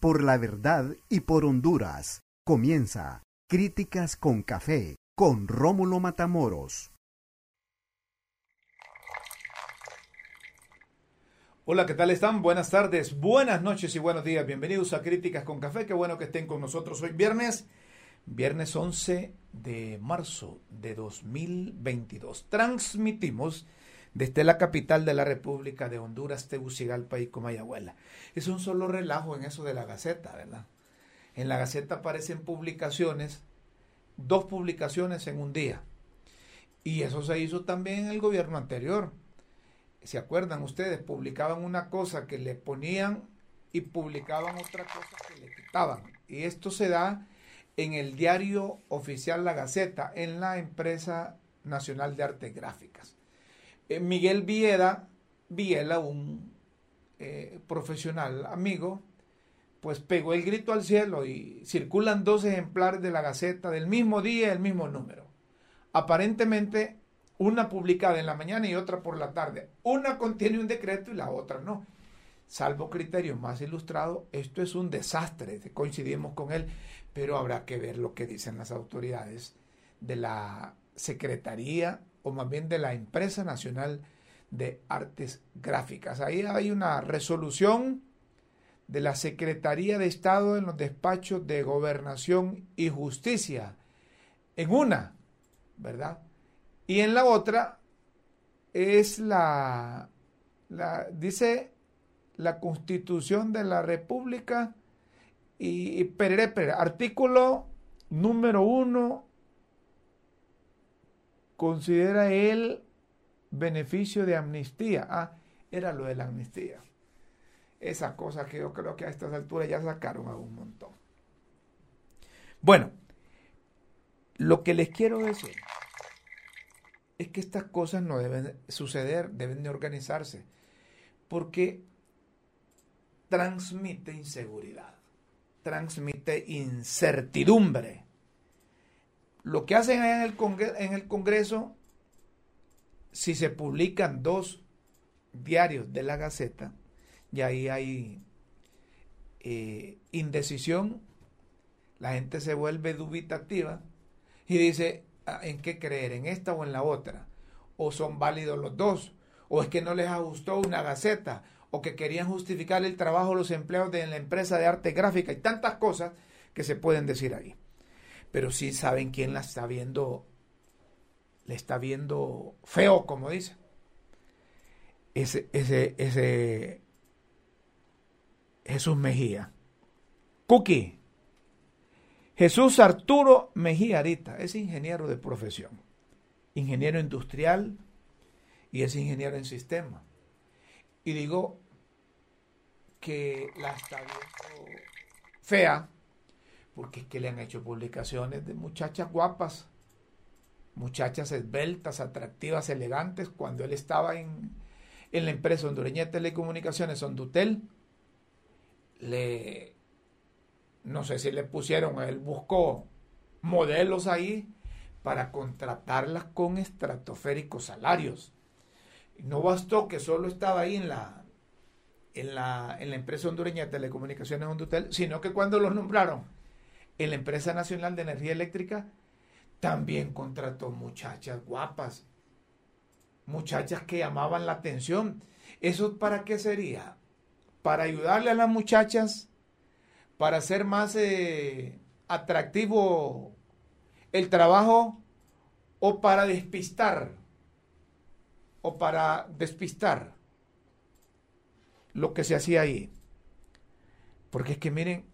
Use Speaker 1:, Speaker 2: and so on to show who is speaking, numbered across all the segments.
Speaker 1: por la verdad y por Honduras. Comienza Críticas con Café con Rómulo Matamoros.
Speaker 2: Hola, ¿qué tal están? Buenas tardes, buenas noches y buenos días. Bienvenidos a Críticas con Café. Qué bueno que estén con nosotros hoy viernes, viernes 11 de marzo de 2022. Transmitimos desde la capital de la República de Honduras, Tegucigalpa y Comayagüela. Es un solo relajo en eso de la Gaceta, ¿verdad? En la Gaceta aparecen publicaciones, dos publicaciones en un día. Y eso se hizo también en el gobierno anterior. ¿Se acuerdan ustedes? Publicaban una cosa que le ponían y publicaban otra cosa que le quitaban. Y esto se da en el diario oficial La Gaceta, en la empresa nacional de artes gráficas. Eh, Miguel Viera, Viela, un eh, profesional amigo, pues pegó el grito al cielo y circulan dos ejemplares de la Gaceta del mismo día el mismo número. Aparentemente, una publicada en la mañana y otra por la tarde. Una contiene un decreto y la otra no. Salvo criterios más ilustrados, esto es un desastre, coincidimos con él, pero habrá que ver lo que dicen las autoridades de la Secretaría o más bien de la Empresa Nacional de Artes Gráficas. Ahí hay una resolución de la Secretaría de Estado en los despachos de Gobernación y Justicia. En una, ¿verdad? Y en la otra es la, la dice la Constitución de la República y, y artículo número uno considera el beneficio de amnistía. Ah, era lo de la amnistía. Esa cosa que yo creo que a estas alturas ya sacaron a un montón. Bueno, lo que les quiero decir es que estas cosas no deben suceder, deben de organizarse, porque transmite inseguridad, transmite incertidumbre lo que hacen en el, Congreso, si se publican dos diarios de la Gaceta, y ahí hay eh, indecisión, la gente se vuelve dubitativa y dice, ah, ¿en qué creer? ¿En esta o en la otra? ¿O son válidos los dos? ¿O es que no les ajustó una Gaceta? ¿O que querían justificar el trabajo de los empleados de la empresa de arte gráfica? Y tantas cosas que se pueden decir ahí pero sí saben quién la está viendo, le está viendo feo, como dice. Ese, ese, ese Jesús Mejía. Cookie. Jesús Arturo Mejía Arita es ingeniero de profesión, ingeniero industrial y es ingeniero en sistema. Y digo que la está viendo fea porque es que le han hecho publicaciones de muchachas guapas, muchachas esbeltas, atractivas, elegantes, cuando él estaba en, en la empresa hondureña de telecomunicaciones Hondutel, le, no sé si le pusieron, él buscó modelos ahí para contratarlas con estratosféricos salarios. No bastó que solo estaba ahí en la, en la, en la empresa hondureña de telecomunicaciones Hondutel, sino que cuando los nombraron en la empresa nacional de energía eléctrica también contrató muchachas guapas, muchachas que llamaban la atención. ¿Eso para qué sería? Para ayudarle a las muchachas, para hacer más eh, atractivo el trabajo o para despistar o para despistar lo que se hacía ahí. Porque es que miren,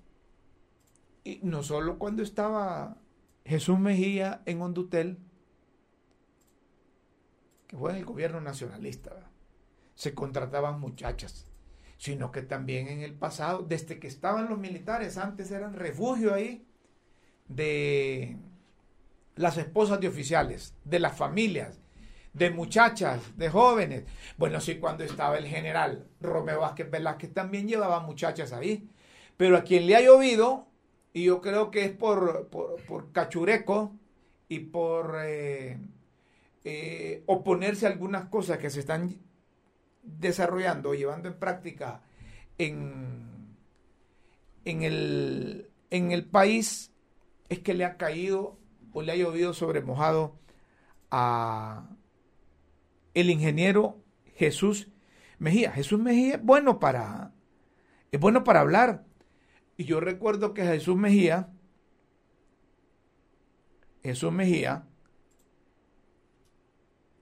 Speaker 2: y no solo cuando estaba Jesús Mejía en Hondutel, que fue en el gobierno nacionalista, se contrataban muchachas, sino que también en el pasado, desde que estaban los militares, antes eran refugio ahí de las esposas de oficiales, de las familias, de muchachas, de jóvenes. Bueno, sí, cuando estaba el general Romeo Vázquez Velázquez también llevaba muchachas ahí. Pero a quien le ha llovido y yo creo que es por, por, cachureco y por eh, eh, oponerse a algunas cosas que se están desarrollando llevando en práctica en, en el, en el país es que le ha caído o le ha llovido sobre mojado a el ingeniero Jesús Mejía. Jesús Mejía es bueno para, es bueno para hablar. Y yo recuerdo que Jesús Mejía, Jesús Mejía,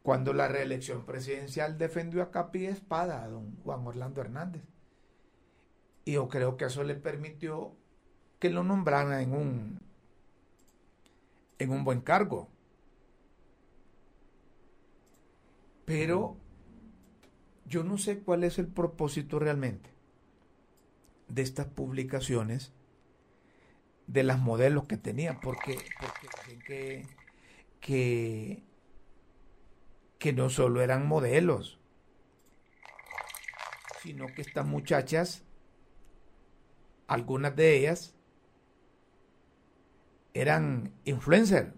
Speaker 2: cuando la reelección presidencial defendió a capa y espada a don Juan Orlando Hernández. Y yo creo que eso le permitió que lo nombraran en un, en un buen cargo. Pero yo no sé cuál es el propósito realmente de estas publicaciones de las modelos que tenía, porque, porque que, que, no solo eran modelos, sino que estas muchachas, algunas de ellas, eran influencers,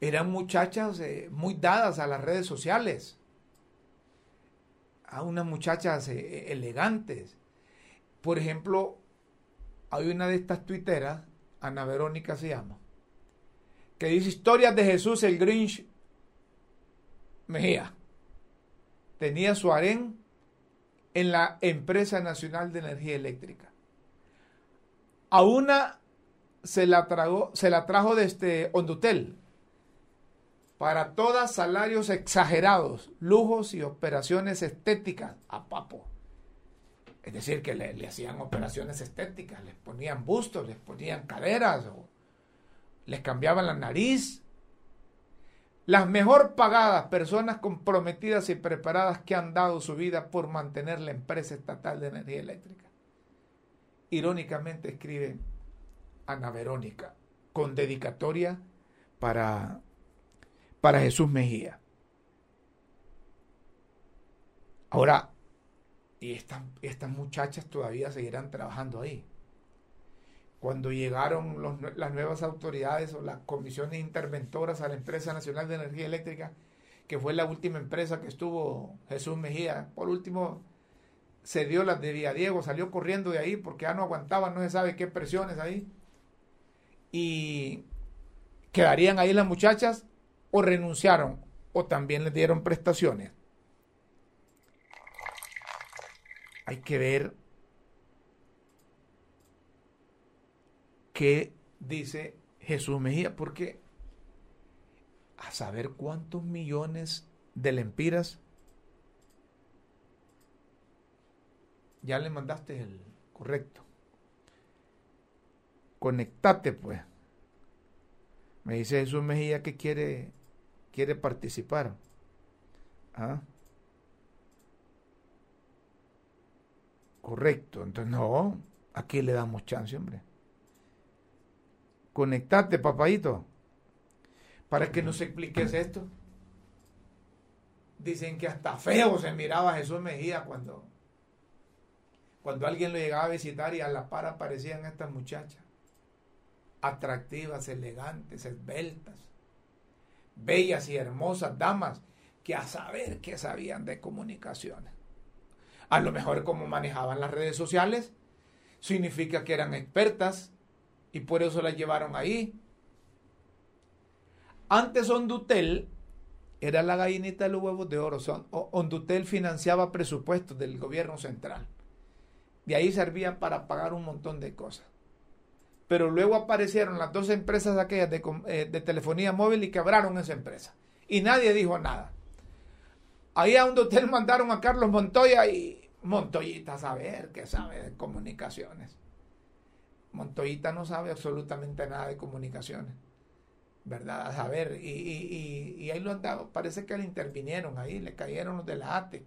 Speaker 2: eran muchachas eh, muy dadas a las redes sociales, a unas muchachas eh, elegantes, por ejemplo, hay una de estas tuiteras, Ana Verónica se llama, que dice historias de Jesús el Grinch Mejía. Tenía su harén en la Empresa Nacional de Energía Eléctrica. A una se la, tragó, se la trajo Hondutel. Para todas salarios exagerados, lujos y operaciones estéticas a papo. Es decir, que le, hacían operaciones estéticas, les ponían bustos, les ponían caderas, o les cambiaban la nariz. Las mejor pagadas personas comprometidas y preparadas que han dado su vida por mantener la empresa estatal de energía eléctrica. Irónicamente escribe Ana Verónica, con dedicatoria para, para Jesús Mejía. Ahora, y estas, estas muchachas todavía seguirán trabajando ahí. Cuando llegaron las nuevas autoridades o las comisiones interventoras a la Empresa Nacional de Energía Eléctrica, que fue la última empresa que estuvo Jesús Mejía, por último se dio las de Diego, salió corriendo de ahí porque ya no aguantaba, no se sabe qué presiones ahí. Y quedarían ahí las muchachas o renunciaron o también les dieron prestaciones. Hay que ver qué dice Jesús Mejía, porque a saber cuántos millones de lempiras ya le mandaste el correcto. Conectate pues. Me dice Jesús Mejía que quiere, quiere participar. ¿Ah? Correcto. Entonces, no, aquí le damos chance, hombre. Conectate, papadito, para que nos expliques esto. Dicen que hasta feo se miraba Jesús Mejía cuando, cuando alguien lo llegaba a visitar y a la par aparecían estas muchachas. Atractivas, elegantes, esbeltas, bellas y hermosas damas que a saber que sabían de comunicaciones. A lo mejor como manejaban las redes sociales, significa que eran expertas y por eso las llevaron ahí. Antes Ondutel era la gallinita de los huevos de oro. Ondutel financiaba presupuestos del gobierno central. De ahí servían para pagar un montón de cosas. Pero luego aparecieron las dos empresas aquellas de, eh, de telefonía móvil y quebraron esa empresa. Y nadie dijo nada. Ahí a un hotel mandaron a Carlos Montoya y Montoyita saber que sabe de comunicaciones. Montoyita no sabe absolutamente nada de comunicaciones. ¿Verdad? A saber. Y, ahí lo han dado. Parece que le intervinieron ahí, le cayeron los de la ATEC.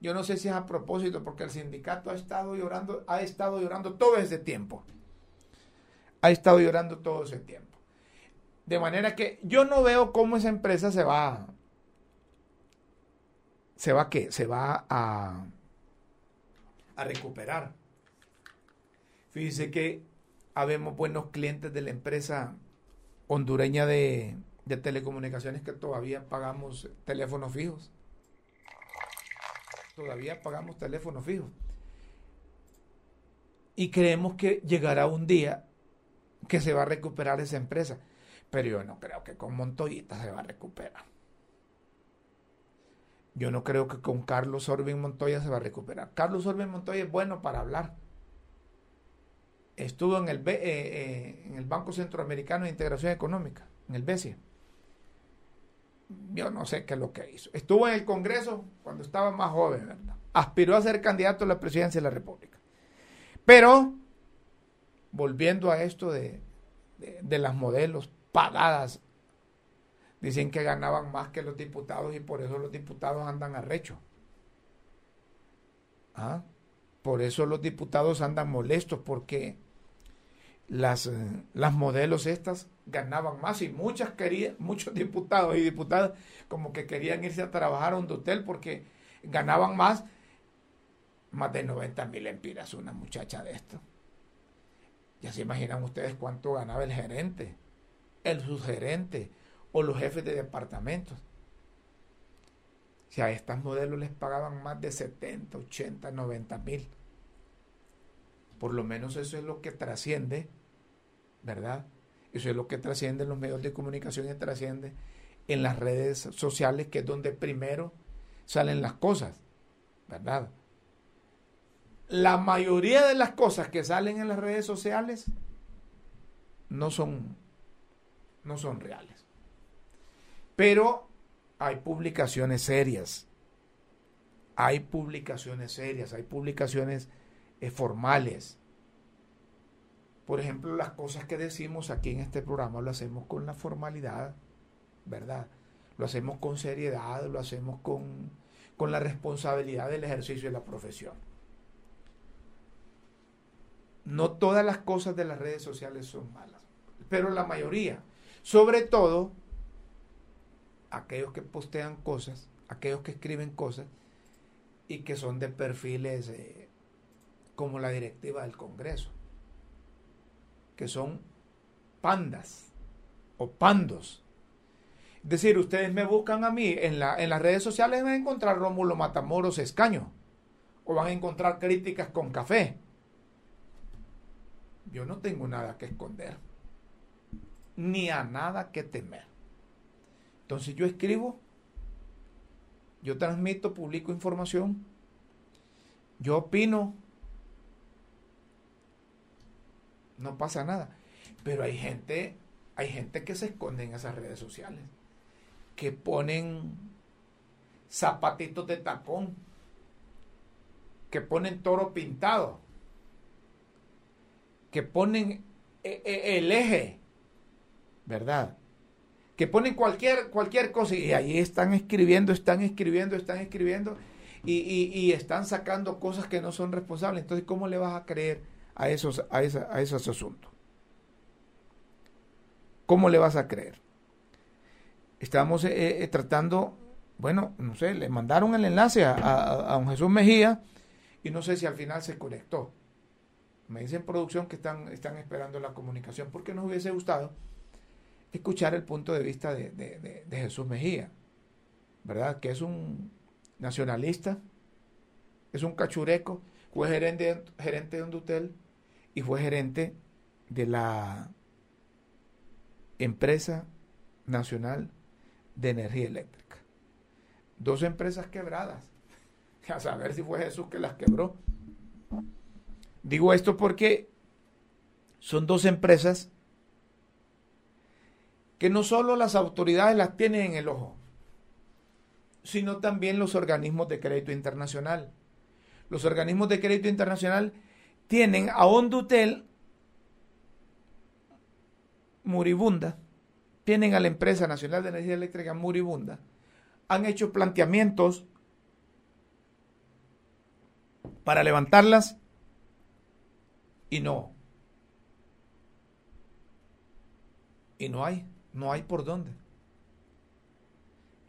Speaker 2: Yo no sé si es a propósito, porque el sindicato ha estado llorando, ha estado llorando todo ese tiempo. Ha estado llorando todo ese tiempo. De manera que yo no veo cómo esa empresa se va se va qué? Se va a, a recuperar. Fíjese que habemos buenos clientes de la empresa hondureña de, de telecomunicaciones que todavía pagamos teléfonos fijos. Todavía pagamos teléfonos fijos. Y creemos que llegará un día que se va a recuperar esa empresa. Pero yo no creo que con Montoyita se va a recuperar. Yo no creo que con Carlos Orbin Montoya se va a recuperar. Carlos Orbin Montoya es bueno para hablar. Estuvo en el, eh, eh, en el Banco Centroamericano de Integración Económica, en el BESIE. Yo no sé qué es lo que hizo. Estuvo en el Congreso cuando estaba más joven, ¿verdad? Aspiró a ser candidato a la presidencia de la República. Pero, volviendo a esto de, de las modelos pagadas Dicen que ganaban más que los diputados y por eso los diputados andan arrecho. ¿Ah? Por eso los diputados andan molestos porque las, eh, las modelos estas ganaban más y muchas querían, muchos diputados y diputadas como que querían irse a trabajar a un hotel porque ganaban más, más de 90 mil empiras una muchacha de esto. Ya se imaginan ustedes cuánto ganaba el gerente, el subgerente, o los jefes de departamentos. Si a estas modelos les pagaban más de 70, 80, 90 mil. Por lo menos eso es lo que trasciende, ¿verdad? Eso es lo que trasciende en los medios de comunicación y trasciende en las redes sociales, que es donde primero salen las cosas, ¿verdad? La mayoría de las cosas que salen en las redes sociales no son, no son reales. Pero hay publicaciones serias. Hay publicaciones serias, hay publicaciones eh, formales. Por ejemplo, las cosas que decimos aquí en este programa lo hacemos con la formalidad, ¿verdad? Lo hacemos con seriedad, lo hacemos con, con la responsabilidad del ejercicio de la profesión. No todas las cosas de las redes sociales son malas, pero la mayoría. Sobre todo aquellos que postean cosas, aquellos que escriben cosas y que son de perfiles eh, como la directiva del Congreso, que son pandas o pandos. Es decir, ustedes me buscan a mí en, la, en las redes sociales van a encontrar Rómulo Matamoros Escaño o van a encontrar críticas con café. Yo no tengo nada que esconder, ni a nada que temer. Entonces yo escribo, yo transmito, publico información, yo opino, no pasa nada. Pero hay gente, hay gente que se esconde en esas redes sociales, que ponen zapatitos de tacón, que ponen toro pintado, que ponen eh, eh, el eje, ¿verdad? Que ponen cualquier, cualquier cosa y ahí están escribiendo, están escribiendo, están escribiendo y, están sacando cosas que no son responsables. Entonces, ¿cómo le vas a creer a esos, a, a esos asuntos? ¿Cómo le vas a creer? Estamos eh, eh, tratando, bueno, no sé, le mandaron el enlace a, a, don Jesús Mejía y no sé si al final se conectó. Me dicen producción que están, están esperando la comunicación porque nos hubiese gustado escuchar el punto de vista de, Jesús Mejía, ¿verdad? Que es un nacionalista, es un cachureco, fue gerente, gerente de un dutel y fue gerente de la empresa nacional de energía eléctrica. Dos empresas quebradas. A saber si fue Jesús que las quebró. Digo esto porque son dos empresas que no solo las autoridades las tienen en el ojo, sino también los organismos de crédito internacional. Los organismos de crédito internacional tienen a Hondutel muribunda, tienen a la empresa nacional de energía eléctrica muribunda, han hecho planteamientos para levantarlas y no. Y no hay. No hay por dónde.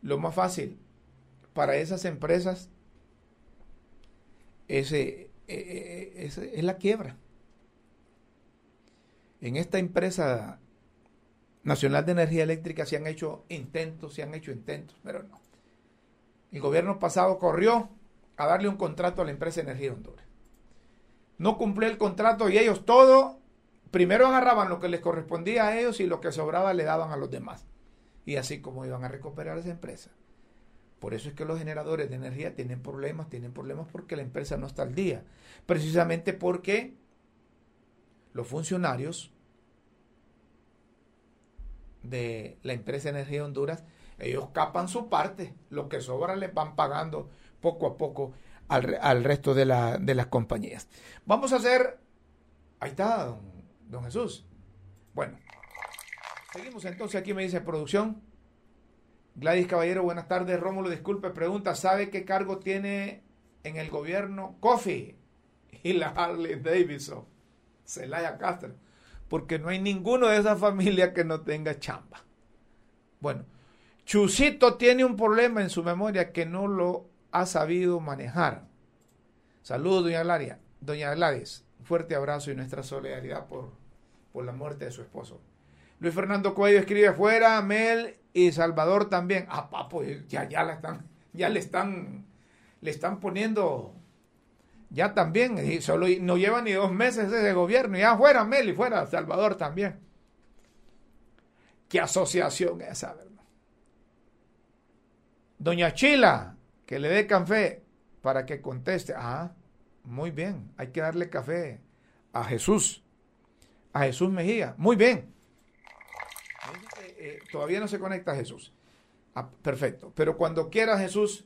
Speaker 2: Lo más fácil para esas empresas es, eh, eh, es, la quiebra. En esta empresa nacional de energía eléctrica se han hecho intentos, se han hecho intentos, pero no. El gobierno pasado corrió a darle un contrato a la empresa Energía Honduras. no cumplía el contrato y ellos todo, primero agarraban lo que les correspondía a ellos y lo que sobraba le daban a los demás. Y así como iban a recuperar esa empresa. Por eso es que los generadores de energía tienen problemas, tienen problemas porque la empresa no está al día. Precisamente porque los funcionarios de la empresa Energía de Honduras, ellos capan su parte, lo que sobra les van pagando poco a poco al, resto de, las compañías. Vamos a hacer, ahí está, don, don Jesús. Bueno, seguimos entonces, aquí me dice producción. Gladys Caballero, buenas tardes. Rómulo, disculpe, pregunta, ¿sabe qué cargo tiene en el gobierno Coffee y la Harley Davidson? Celaya Castro porque no hay ninguno de esa familia que no tenga chamba. Bueno, Chusito tiene un problema en su memoria que no lo ha sabido manejar. Saludos, doña Laria. Doña Gladys, fuerte abrazo y nuestra solidaridad por, por la muerte de su esposo. Luis Fernando Cuello escribe afuera, Mel y Salvador también. Ah, papo, ya, ya la están, ya le están, le están poniendo ya también, y solo no lleva ni dos meses ese gobierno, ya fuera Meli, fuera Salvador también. ¿Qué asociación es esa, verdad? Doña Chila, que le dé café para que conteste. Ah, muy bien, hay que darle café a Jesús, a Jesús Mejía. Muy bien. Eh, todavía no se conecta a Jesús. Ah, perfecto. Pero cuando quiera Jesús,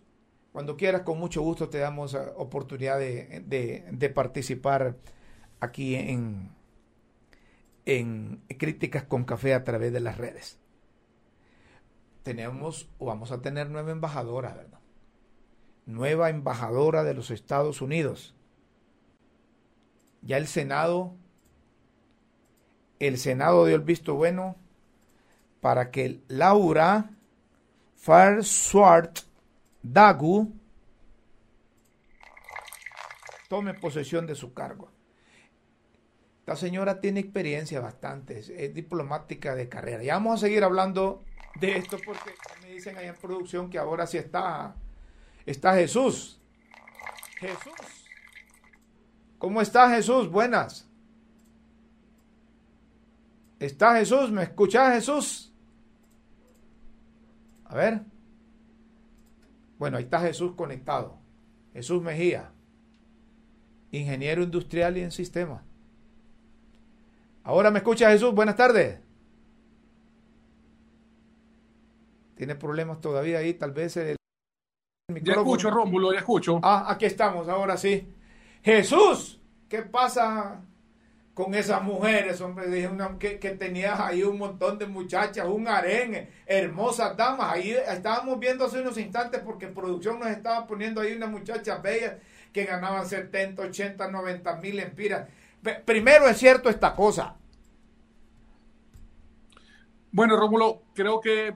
Speaker 2: cuando quieras, con mucho gusto te damos eh, oportunidad de, participar aquí en, en Críticas con Café a través de las redes. Tenemos o vamos a tener nueva embajadora, ¿verdad? Nueva embajadora de los Estados Unidos. Ya el Senado, el Senado dio el visto bueno para que Laura Farswart Dagu tome posesión de su cargo. Esta señora tiene experiencia bastante, es, diplomática de carrera. Ya vamos a seguir hablando de esto porque me dicen ahí en producción que ahora sí está, está Jesús. Jesús. ¿Cómo está Jesús? Buenas. ¿Está Jesús? ¿Me escuchas Jesús? A ver. Bueno, ahí está Jesús conectado. Jesús Mejía, ingeniero industrial y en sistema. Ahora me escucha Jesús, buenas tardes. Tiene problemas todavía ahí, tal vez el,
Speaker 3: Ya escucho, Rómulo, ya escucho.
Speaker 2: Ah, aquí estamos, ahora sí. Jesús, ¿qué pasa con esas mujeres, hombre, dije que, que, tenías ahí un montón de muchachas, un harén, hermosas damas, ahí estábamos viendo hace unos instantes porque producción nos estaba poniendo ahí unas muchachas bellas que ganaban 70, 80, 90 mil empiras. Primero es cierto esta cosa.
Speaker 3: Bueno, Rómulo, creo que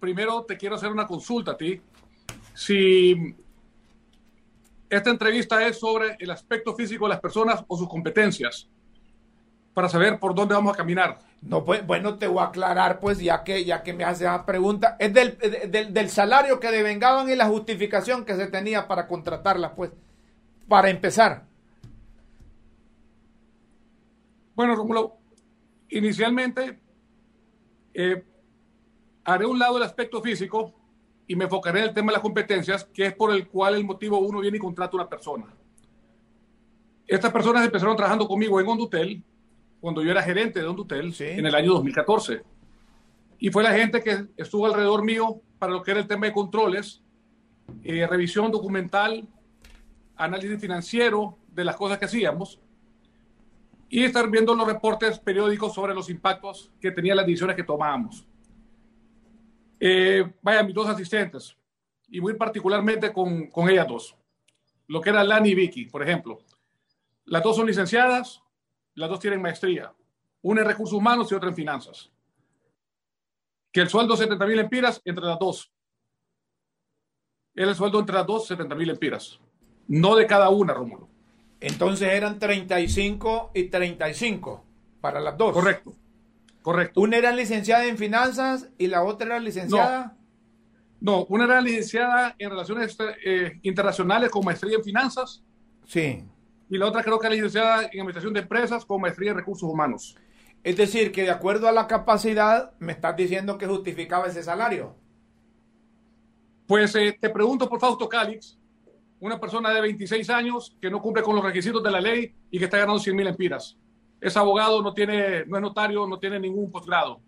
Speaker 3: primero te quiero hacer una consulta a ti. Si esta entrevista es sobre el aspecto físico de las personas o sus competencias para saber por dónde vamos a caminar.
Speaker 2: No, pues, bueno, te voy a aclarar, pues, ya que, ya que me hace la pregunta, es del, del, salario que devengaban y la justificación que se tenía para contratarla, pues, para empezar.
Speaker 3: Bueno, Rómulo, inicialmente eh, haré un lado el aspecto físico y me enfocaré en el tema de las competencias, que es por el cual el motivo uno viene y contrata a una persona. Estas personas empezaron trabajando conmigo en Hondutel cuando yo era gerente de un Dutel en el año 2014. Y fue la gente que estuvo alrededor mío para lo que era el tema de controles, eh, revisión documental, análisis financiero de las cosas que hacíamos y estar viendo los reportes periódicos sobre los impactos que tenían las decisiones que tomábamos. Eh, vaya, mis dos asistentes, y muy particularmente con, con ellas dos, lo que era Lani y Vicky, por ejemplo. Las dos son licenciadas, las dos tienen maestría, una en recursos humanos y otra en finanzas. Que el sueldo 70 mil empiras entre las dos. el sueldo entre las dos 70 mil empiras. No de cada una, Rómulo.
Speaker 2: Entonces eran 35 y 35 para las dos.
Speaker 3: Correcto. Correcto.
Speaker 2: Una era licenciada en finanzas y la otra era licenciada.
Speaker 3: No, una era licenciada en relaciones eh, internacionales con maestría en finanzas.
Speaker 2: Sí
Speaker 3: y la otra creo que es licenciada en Administración de Empresas con maestría en Recursos Humanos.
Speaker 2: Es decir, que de acuerdo a la capacidad, me estás diciendo que justificaba ese salario.
Speaker 3: Pues eh, te pregunto por Fausto Calix, una persona de 26 años que no cumple con los requisitos de la ley y que está ganando 100 mil empiras. Es abogado, no, tiene, no es notario, no tiene ningún posgrado.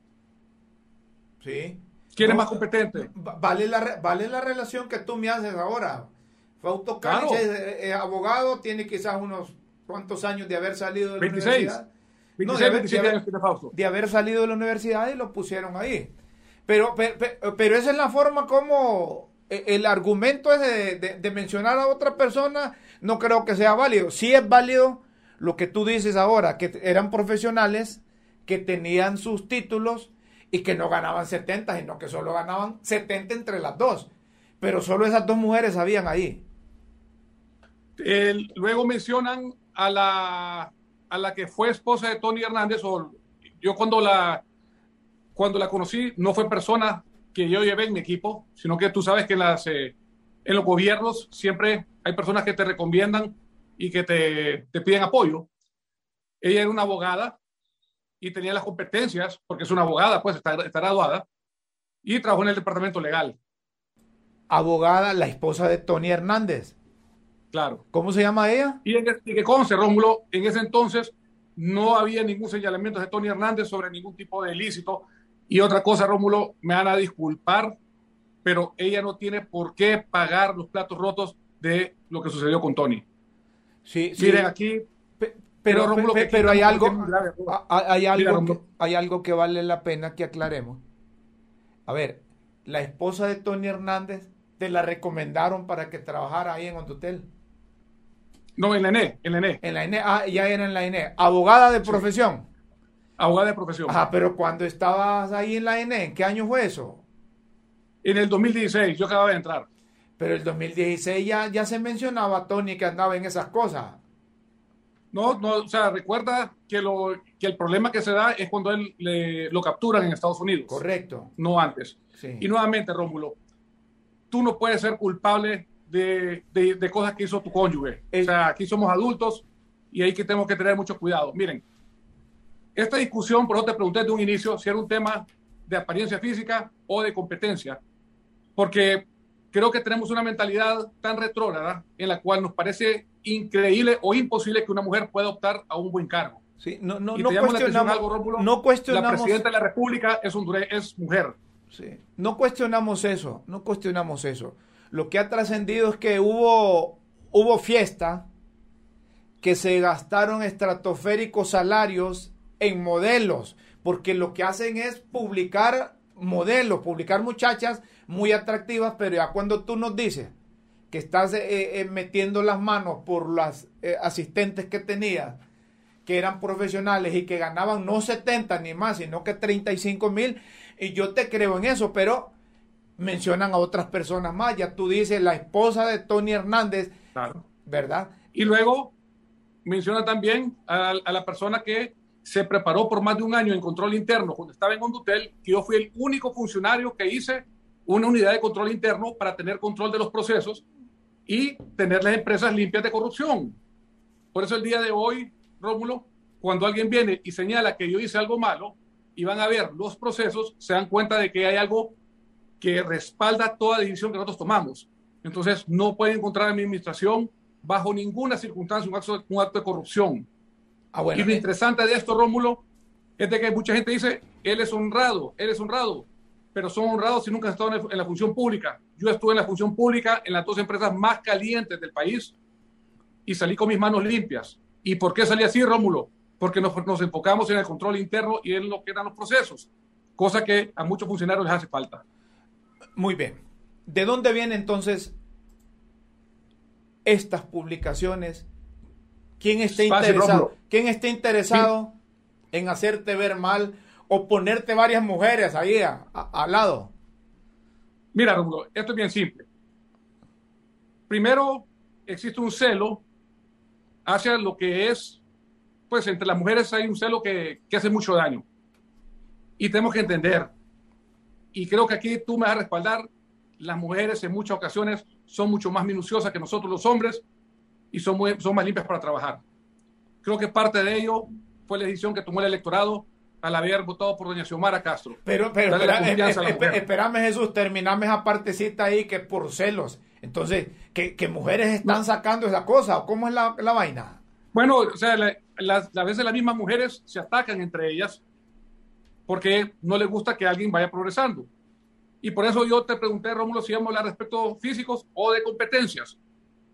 Speaker 2: Sí.
Speaker 3: ¿Quién es más competente?
Speaker 2: Vale la, vale la relación que tú me haces ahora. Fausto es, abogado, tiene quizás unos cuantos años de haber salido de la universidad. 26, de, 27 años Fausto. De haber salido de la universidad y lo pusieron ahí. Pero, pero, pero, esa es la forma como eh, el argumento es de, mencionar a otra persona, no creo que sea válido. Sí es válido lo que tú dices ahora, que eran profesionales que tenían sus títulos y que no ganaban 70, sino que solo ganaban 70 entre las dos. Pero solo esas dos mujeres habían ahí.
Speaker 3: luego mencionan a la, a la que fue esposa de Tony Hernández, o yo cuando la, cuando la conocí no fue persona que yo llevé en mi equipo, sino que tú sabes que las, eh, en los gobiernos siempre hay personas que te recomiendan y que te, te piden apoyo. Ella era una abogada y tenía las competencias, porque es una abogada, pues está, está graduada, y trabajó en el departamento legal.
Speaker 2: Abogada, la esposa de Tony Hernández.
Speaker 3: Claro.
Speaker 2: ¿Cómo se llama ella?
Speaker 3: Y, en, y que conste, Rómulo, en ese entonces no había ningún señalamiento de Tony Hernández sobre ningún tipo de ilícito y otra cosa, Rómulo, me van a disculpar, pero ella no tiene por qué pagar los platos rotos de lo que sucedió con Tony.
Speaker 2: Sí, Miren, aquí. Pero, pero, hay algo, hay, algo que, hay algo que vale la pena que aclaremos. A ver, la esposa de Tony Hernández te la recomendaron para que trabajara ahí en Hondutel.
Speaker 3: No, en la ENE, en la ENE.
Speaker 2: En la ENE, ah, ya era en la ENE. Abogada de profesión.
Speaker 3: Abogada de profesión.
Speaker 2: Ajá, pero cuando estabas ahí en la ENE, ¿en qué año fue eso?
Speaker 3: En el 2016, yo acababa de entrar.
Speaker 2: Pero el 2016 ya, ya se mencionaba Tony que andaba en esas cosas.
Speaker 3: No, no, o sea, recuerda que, lo, que el problema que se da es cuando él le, lo capturan en Estados Unidos.
Speaker 2: Correcto.
Speaker 3: No antes. Y nuevamente, Rómulo, tú no puedes ser culpable de, de, cosas que hizo tu cónyuge. O sea, aquí somos adultos y ahí que tenemos que tener mucho cuidado. Miren, esta discusión, por eso te pregunté de un inicio si era un tema de apariencia física o de competencia, porque creo que tenemos una mentalidad tan retrógrada en la cual nos parece increíble o imposible que una mujer pueda optar a un buen cargo.
Speaker 2: Sí, no, no, no cuestionamos, algo, no cuestionamos.
Speaker 3: La presidenta de la República es, un, es mujer.
Speaker 2: Sí. No cuestionamos eso, no cuestionamos eso. Lo que ha trascendido es que hubo, hubo fiesta, que se gastaron estratosféricos salarios en modelos, porque lo que hacen es publicar modelos, publicar muchachas muy atractivas, pero ya cuando tú nos dices que estás eh, eh, metiendo las manos por las eh, asistentes que tenías, que eran profesionales y que ganaban no 70 ni más, sino que 35 mil, y yo te creo en eso, pero mencionan a otras personas más, ya tú dices la esposa de Tony Hernández, ¿verdad?
Speaker 3: Y luego menciona también a la persona que se preparó por más de un año en control interno. Cuando estaba en Hondutel, que yo fui el único funcionario que hice una unidad de control interno para tener control de los procesos y tener las empresas limpias de corrupción. Por eso el día de hoy, Rómulo, cuando alguien viene y señala que yo hice algo malo y van a ver los procesos, se dan cuenta de que hay algo que respalda toda decisión que nosotros tomamos. Entonces, no pueden encontrar en mi administración bajo ninguna circunstancia un acto, un acto de corrupción. Ah, y lo eh. interesante de esto, Rómulo, es de que mucha gente dice, él es honrado, él es honrado, pero son honrados si nunca han estado en la función pública. Yo estuve en la función pública en las dos empresas más calientes del país y salí con mis manos limpias. ¿Y por qué salí así, Rómulo? Porque nos, nos enfocamos en el control interno y en lo que eran los procesos, cosa que a muchos funcionarios les hace falta.
Speaker 2: Muy bien. ¿De dónde vienen entonces estas publicaciones ¿Quién está interesado, ¿quién está interesado en hacerte ver mal o ponerte varias mujeres ahí al lado?
Speaker 3: Mira, esto es bien simple. Primero, existe un celo hacia lo que es, pues entre las mujeres hay un celo que, que hace mucho daño. Y tenemos que entender, y creo que aquí tú me vas a respaldar, las mujeres en muchas ocasiones son mucho más minuciosas que nosotros los hombres y son, son más limpias para trabajar. Creo que parte de ello fue la decisión que tomó el electorado al haber votado por doña Xiomara Castro.
Speaker 2: Pero, pero, espérame Jesús, terminame esa partecita ahí que por celos. Entonces, ¿que, mujeres están sacando esa cosa? ¿O cómo es la, vaina?
Speaker 3: Bueno, o sea, a veces las mismas mujeres se atacan entre ellas porque no les gusta que alguien vaya progresando. Y por eso yo te pregunté, Rómulo, si íbamos a hablar respecto físicos o de competencias.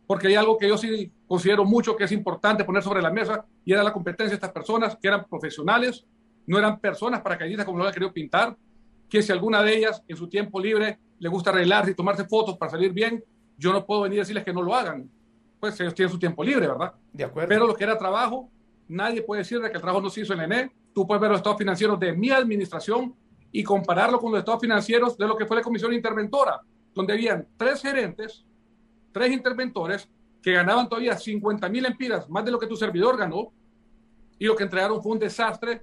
Speaker 3: Porque hay algo que yo sí considero mucho que es importante poner sobre la mesa y era la competencia de estas personas que eran profesionales, no eran personas paracaidistas como lo han querido pintar, que si alguna de ellas en su tiempo libre le gusta arreglarse y tomarse fotos para salir bien, yo no puedo venir a decirles que no lo hagan. Pues ellos tienen su tiempo libre, ¿verdad?
Speaker 2: De acuerdo.
Speaker 3: Pero lo que era trabajo, nadie puede decir de que el trabajo no se hizo en la ENE. Tú puedes ver los estados financieros de mi administración y compararlo con los estados financieros de lo que fue la comisión interventora, donde habían tres gerentes, tres interventores que ganaban todavía 50 mil empiras, más de lo que tu servidor ganó, y lo que entregaron fue un desastre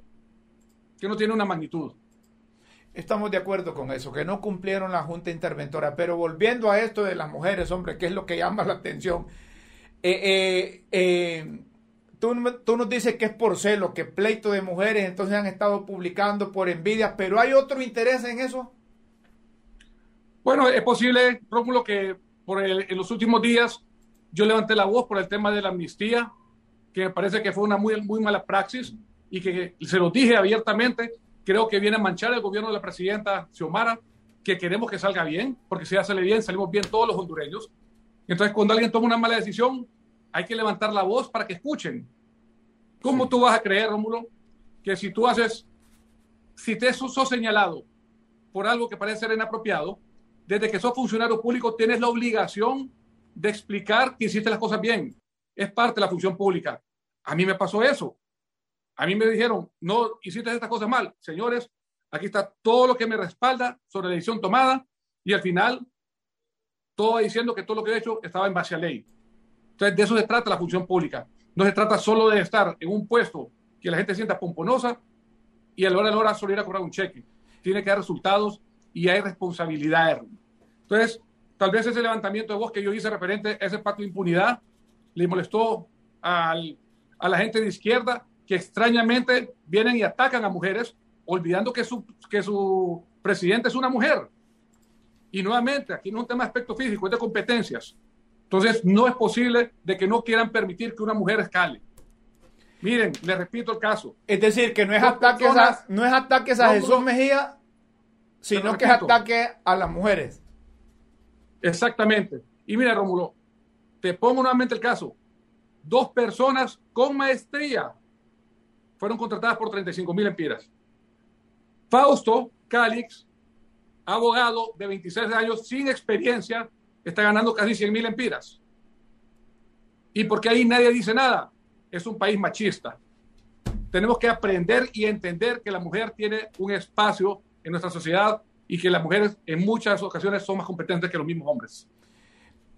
Speaker 3: que no tiene una magnitud.
Speaker 2: Estamos de acuerdo con eso, que no cumplieron la Junta Interventora. Pero volviendo a esto de las mujeres, hombre, que es lo que llama la atención. Eh, eh, eh, tú, tú, nos dices que es por celo, que pleito de mujeres, entonces han estado publicando por envidia, pero ¿hay otro interés en eso?
Speaker 3: Bueno, es posible, Rómulo, que por en los últimos días yo levanté la voz por el tema de la amnistía, que me parece que fue una muy, muy mala praxis y que se lo dije abiertamente, creo que viene a manchar el gobierno de la presidenta Xiomara, que queremos que salga bien, porque si ya sale bien, salimos bien todos los hondureños. Entonces, cuando alguien toma una mala decisión, hay que levantar la voz para que escuchen. ¿Cómo tú vas a creer, Rómulo, que si tú haces, si te sos señalado por algo que parece ser inapropiado, desde que sos funcionario público tienes la obligación de explicar que hiciste las cosas bien. Es parte de la función pública. A mí me pasó eso. A mí me dijeron, no hiciste estas cosas mal. Señores, aquí está todo lo que me respalda sobre la decisión tomada y al final todo diciendo que todo lo que he hecho estaba en base a ley. Entonces, de eso se trata la función pública. No se trata solo de estar en un puesto que la gente sienta pomponosa y a la hora de la hora solo ir a cobrar un cheque. Tiene que dar resultados y hay responsabilidad. Entonces, tal vez ese levantamiento de voz que yo hice referente a ese pacto de impunidad le molestó al, a la gente de izquierda que extrañamente vienen y atacan a mujeres, olvidando que su, que su presidente es una mujer. Y nuevamente, aquí no es un tema de aspecto físico, es de competencias. Entonces, no es posible de que no quieran permitir que una mujer escale. Miren, le repito el caso.
Speaker 2: Es decir, que no es, ataque, a, no es ataques a Jesús Mejía, sino que es ataque a las mujeres.
Speaker 3: Exactamente. Y mira, Rómulo, te pongo nuevamente el caso. Dos personas con maestría fueron contratadas por 35 mil empiras. Fausto Calix, abogado de 26 años sin experiencia, está ganando casi 100 mil empiras. ¿Y porque ahí nadie dice nada? Es un país machista. Tenemos que aprender y entender que la mujer tiene un espacio en nuestra sociedad y que las mujeres en muchas ocasiones son más competentes que los mismos hombres.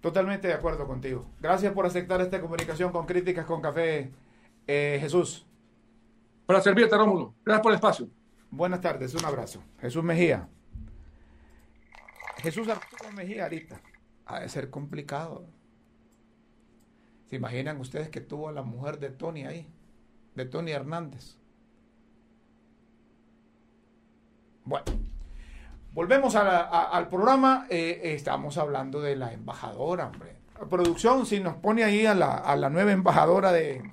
Speaker 2: Totalmente de acuerdo contigo. Gracias por aceptar esta comunicación con Críticas con Café, eh, Jesús.
Speaker 3: Para servirte, Rómulo. Gracias por el espacio.
Speaker 2: Buenas tardes, un abrazo. Jesús Mejía. Jesús Arturo Mejía ahorita. Ha de ser complicado. ¿Se imaginan ustedes que tuvo a la mujer de Tony ahí? De Tony Hernández. Bueno, volvemos al programa. Eh, estamos hablando de la embajadora, hombre. La producción, si nos pone ahí a la nueva embajadora de,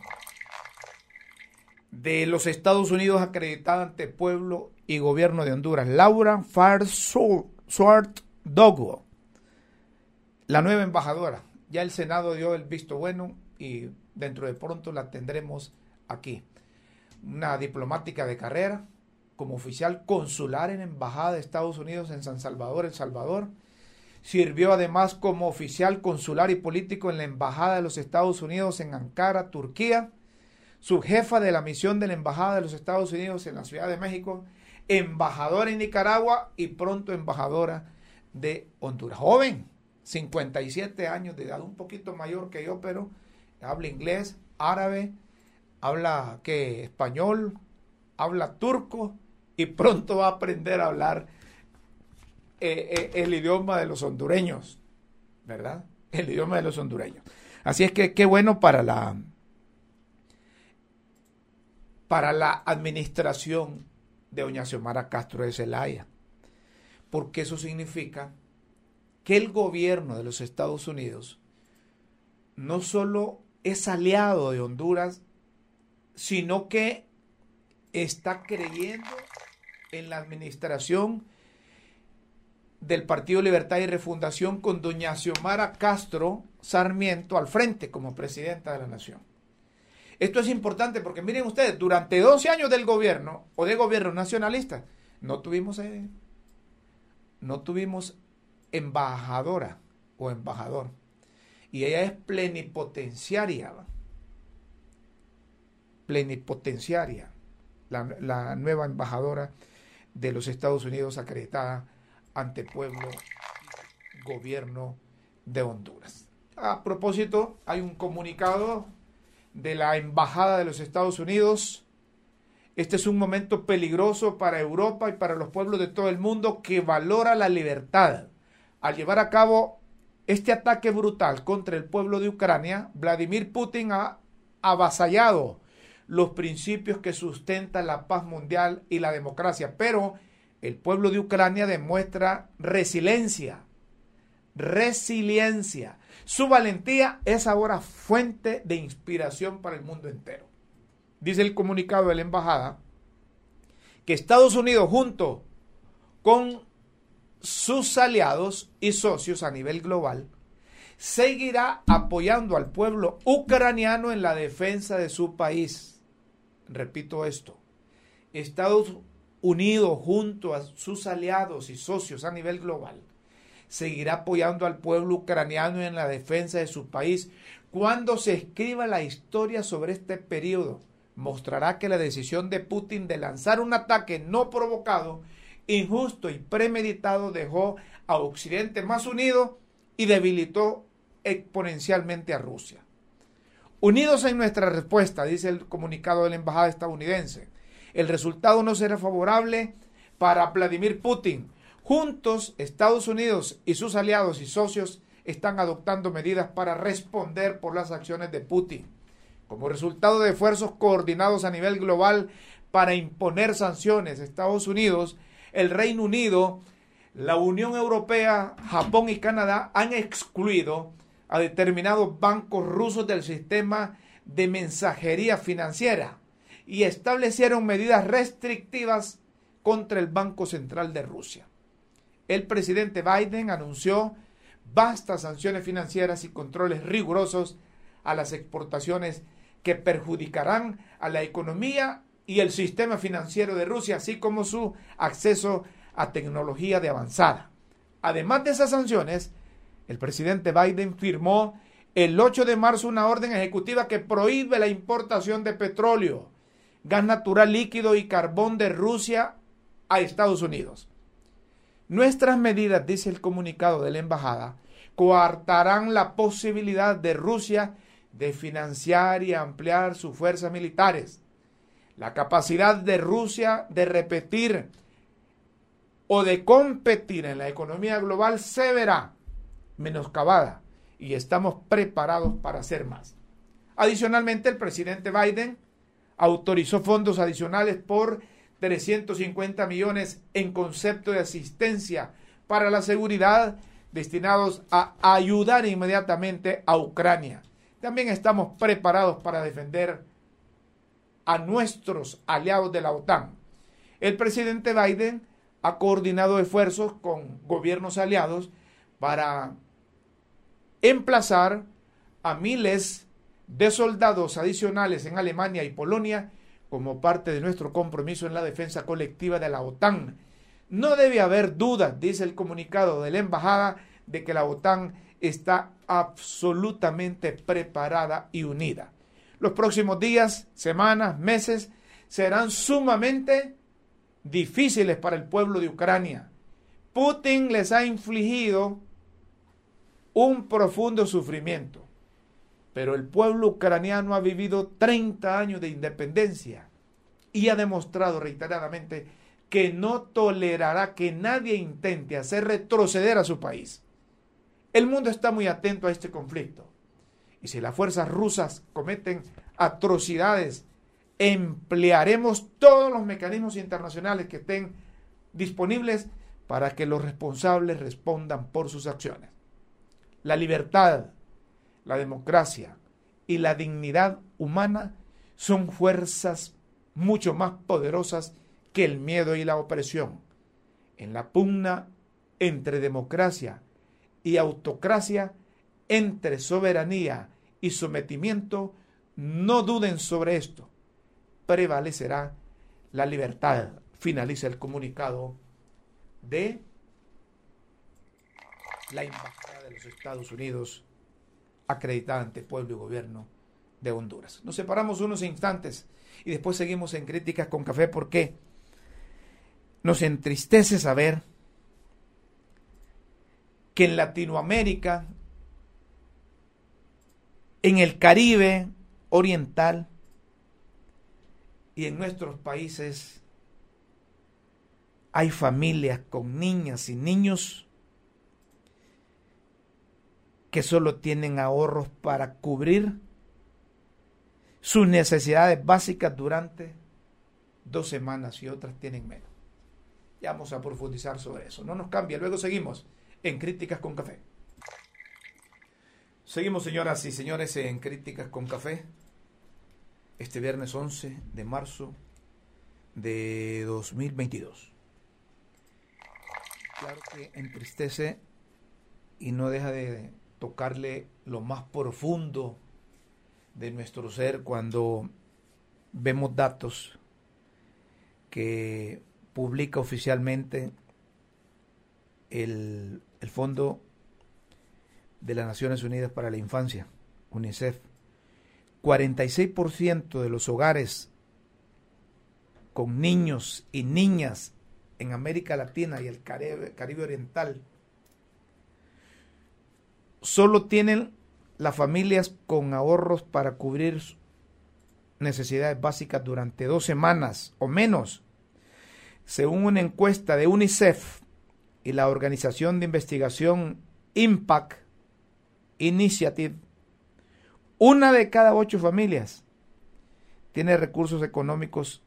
Speaker 2: de los Estados Unidos acreditada ante pueblo y gobierno de Honduras, Laura Swart Dogo, la nueva embajadora. Ya el Senado dio el visto bueno y dentro de pronto la tendremos aquí. Una diplomática de carrera, como oficial consular en Embajada de Estados Unidos en San Salvador, El Salvador. Sirvió además como oficial consular y político en la Embajada de los Estados Unidos en Ankara, Turquía subjefa de la misión de la Embajada de los Estados Unidos en la Ciudad de México, embajadora en Nicaragua y pronto embajadora de Honduras. Joven, 57 años de edad, un poquito mayor que yo, pero habla inglés, árabe, habla que español, habla turco y pronto va a aprender a hablar eh, eh, el idioma de los hondureños, ¿verdad? El idioma de los hondureños. Así es que qué bueno para la para la administración de doña Xiomara Castro de Zelaya, porque eso significa que el gobierno de los Estados Unidos no solo es aliado de Honduras, sino que está creyendo en la administración del Partido Libertad y Refundación con doña Xiomara Castro Sarmiento al frente como presidenta de la nación. Esto es importante porque miren ustedes, durante 12 años del gobierno o de gobierno nacionalista, no tuvimos, eh, no tuvimos embajadora o embajador. Y ella es plenipotenciaria. Plenipotenciaria. La, nueva embajadora de los Estados Unidos acreditada ante pueblo gobierno de Honduras. A propósito, hay un comunicado de la Embajada de los Estados Unidos. Este es un momento peligroso para Europa y para los pueblos de todo el mundo que valora la libertad. Al llevar a cabo este ataque brutal contra el pueblo de Ucrania, Vladimir Putin ha avasallado los principios que sustentan la paz mundial y la democracia, pero el pueblo de Ucrania demuestra resiliencia, resiliencia. Su valentía es ahora fuente de inspiración para el mundo entero. Dice el comunicado de la embajada que Estados Unidos junto con sus aliados y socios a nivel global seguirá apoyando al pueblo ucraniano en la defensa de su país. Repito esto. Estados unido junto a sus aliados y socios a nivel global, seguirá apoyando al pueblo ucraniano en la defensa de su país. Cuando se escriba la historia sobre este periodo, mostrará que la decisión de Putin de lanzar un ataque no provocado, injusto y premeditado dejó a Occidente más unido y debilitó exponencialmente a Rusia. Unidos en nuestra respuesta, dice el comunicado de la Embajada estadounidense, el resultado no será favorable para Vladimir Putin. Juntos, Estados Unidos y sus aliados y socios están adoptando medidas para responder por las acciones de Putin. Como resultado de esfuerzos coordinados a nivel global para imponer sanciones, Estados Unidos, el Reino Unido, la Unión Europea, Japón y Canadá han excluido a determinados bancos rusos del sistema de mensajería financiera y establecieron medidas restrictivas contra el Banco Central de Rusia. El presidente Biden anunció vastas sanciones financieras y controles rigurosos a las exportaciones que perjudicarán a la economía y el sistema financiero de Rusia, así como su acceso a tecnología de avanzada. Además de esas sanciones, el presidente Biden firmó el 8 de marzo una orden ejecutiva que prohíbe la importación de petróleo, gas natural líquido y carbón de Rusia a Estados Unidos. Nuestras medidas, dice el comunicado de la embajada, coartarán la posibilidad de Rusia de financiar y ampliar sus fuerzas militares. La capacidad de Rusia de repetir o de competir en la economía global se verá menoscabada y estamos preparados para hacer más. Adicionalmente, el presidente Biden autorizó fondos adicionales por 350 millones en concepto de asistencia para la seguridad destinados a ayudar inmediatamente a Ucrania. También estamos preparados para defender a nuestros aliados de la OTAN. El presidente Biden ha coordinado esfuerzos con gobiernos aliados para emplazar a miles de soldados adicionales en Alemania y Polonia como parte de nuestro compromiso en la defensa colectiva de la OTAN. No debe haber dudas, dice el comunicado de la Embajada, de que la OTAN está absolutamente preparada y unida. Los próximos días, semanas, meses serán sumamente difíciles para el pueblo de Ucrania. Putin les ha infligido un profundo sufrimiento. Pero el pueblo ucraniano ha vivido 30 años de independencia y ha demostrado reiteradamente que no tolerará que nadie intente hacer retroceder a su país. El mundo está muy atento a este conflicto. y si las fuerzas rusas cometen atrocidades, emplearemos todos los mecanismos internacionales que estén disponibles para que los responsables respondan por sus acciones. La libertad, la democracia y la dignidad humana son fuerzas mucho más poderosas que el miedo y la opresión. En la pugna entre democracia y autocracia, entre soberanía y sometimiento, no duden sobre esto. Prevalecerá la libertad, finaliza el comunicado de la Embajada de los Estados Unidos acreditada ante pueblo y gobierno de Honduras. Nos separamos unos instantes y después seguimos en críticas con café porque nos entristece saber que en Latinoamérica, en el Caribe oriental y en nuestros países hay familias con niñas y niños que solo tienen ahorros para cubrir sus necesidades básicas durante dos semanas y otras tienen menos. Ya vamos a profundizar sobre eso. No nos cambia. Luego seguimos en Críticas con Café. Seguimos, señoras y señores, en Críticas con Café. Este viernes 11 de marzo de 2022. Claro que entristece y no deja de tocarle lo más profundo de nuestro ser cuando vemos datos que publica oficialmente el, el Fondo de las Naciones Unidas para la Infancia, UNICEF. 46% de los hogares con niños y niñas en América Latina y el Caribe, Caribe Oriental solo tienen las familias con ahorros para cubrir necesidades básicas durante dos semanas o menos. Según una encuesta de UNICEF y la organización de investigación Impact Initiative, una de cada ocho familias tiene recursos económicos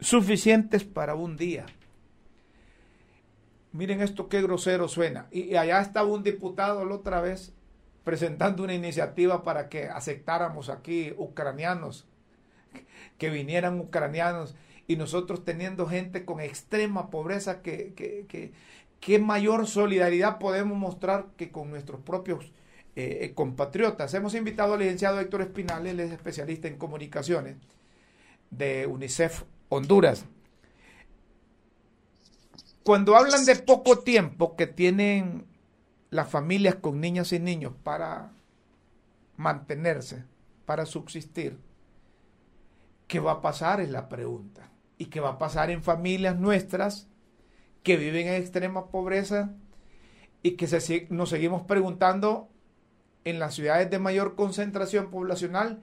Speaker 2: suficientes para un día. Miren esto qué grosero suena. Y, allá estaba un diputado la otra vez presentando una iniciativa para que aceptáramos aquí ucranianos, que vinieran ucranianos y nosotros teniendo gente con extrema pobreza, que, que, mayor solidaridad podemos mostrar que con nuestros propios eh, compatriotas. Hemos invitado al licenciado Héctor Espinal, él es especialista en comunicaciones de UNICEF Honduras. Cuando hablan de poco tiempo que tienen las familias con niñas y niños para mantenerse, para subsistir, ¿qué va a pasar? Es la pregunta. ¿Y qué va a pasar en familias nuestras que viven en extrema pobreza y que nos seguimos preguntando en las ciudades de mayor concentración poblacional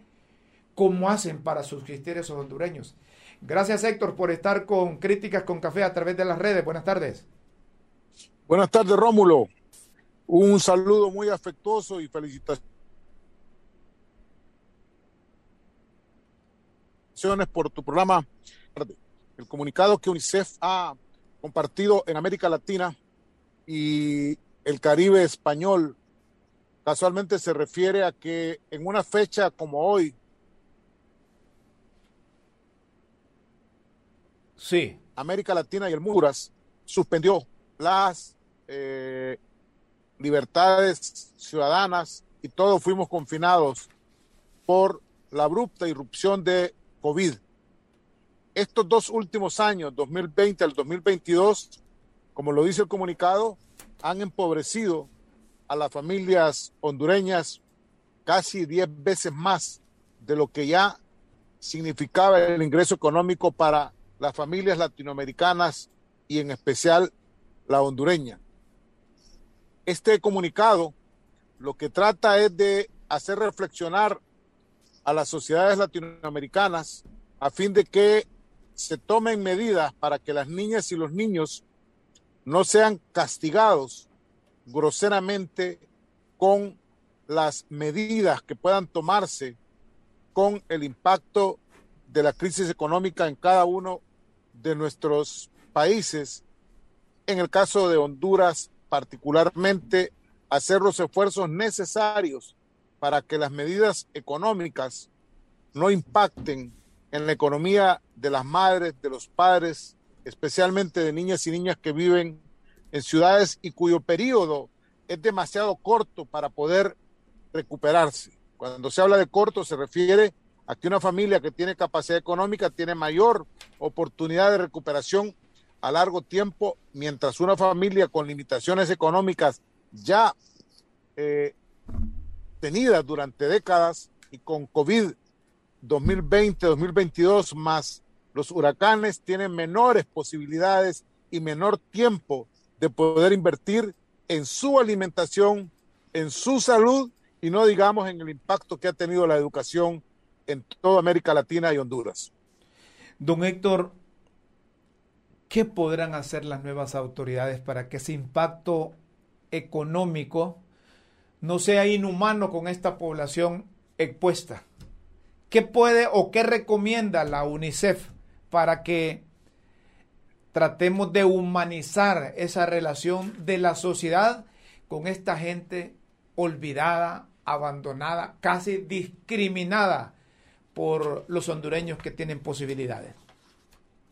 Speaker 2: cómo hacen para subsistir esos hondureños? Gracias Héctor por estar con Críticas con Café a través de las redes. Buenas tardes.
Speaker 4: Buenas tardes Rómulo. Un saludo muy afectuoso y felicitaciones por tu programa. El comunicado que UNICEF ha compartido en América Latina y el Caribe español casualmente se refiere a que en una fecha como hoy,
Speaker 2: Sí.
Speaker 4: América Latina y el Muras suspendió las eh, libertades ciudadanas y todos fuimos confinados por la abrupta irrupción de COVID. Estos dos últimos años, 2020 al 2022, como lo dice el comunicado, han empobrecido a las familias hondureñas casi 10 veces más de lo que ya significaba el ingreso económico para las familias latinoamericanas y en especial la hondureña. Este comunicado lo que trata es de hacer reflexionar a las sociedades latinoamericanas a fin de que se tomen medidas para que las niñas y los niños no sean castigados groseramente con las medidas que puedan tomarse con el impacto de la crisis económica en cada uno de nuestros países. En el caso de Honduras, particularmente, hacer los esfuerzos necesarios para que las medidas económicas no impacten en la economía de las madres, de los padres, especialmente de niñas y niñas que viven en ciudades y cuyo periodo es demasiado corto para poder recuperarse. Cuando se habla de corto se refiere a que una familia que tiene capacidad económica tiene mayor oportunidad de recuperación a largo tiempo, mientras una familia con limitaciones económicas ya eh, tenidas durante décadas y con COVID 2020-2022 más los huracanes tienen menores posibilidades y menor tiempo de poder invertir en su alimentación, en su salud y no digamos en el impacto que ha tenido la educación en toda América Latina y Honduras.
Speaker 2: Don Héctor, ¿qué podrán hacer las nuevas autoridades para que ese impacto económico no sea inhumano con esta población expuesta? ¿Qué puede o qué recomienda la UNICEF para que tratemos de humanizar esa relación de la sociedad con esta gente olvidada, abandonada, casi discriminada por los hondureños que tienen posibilidades.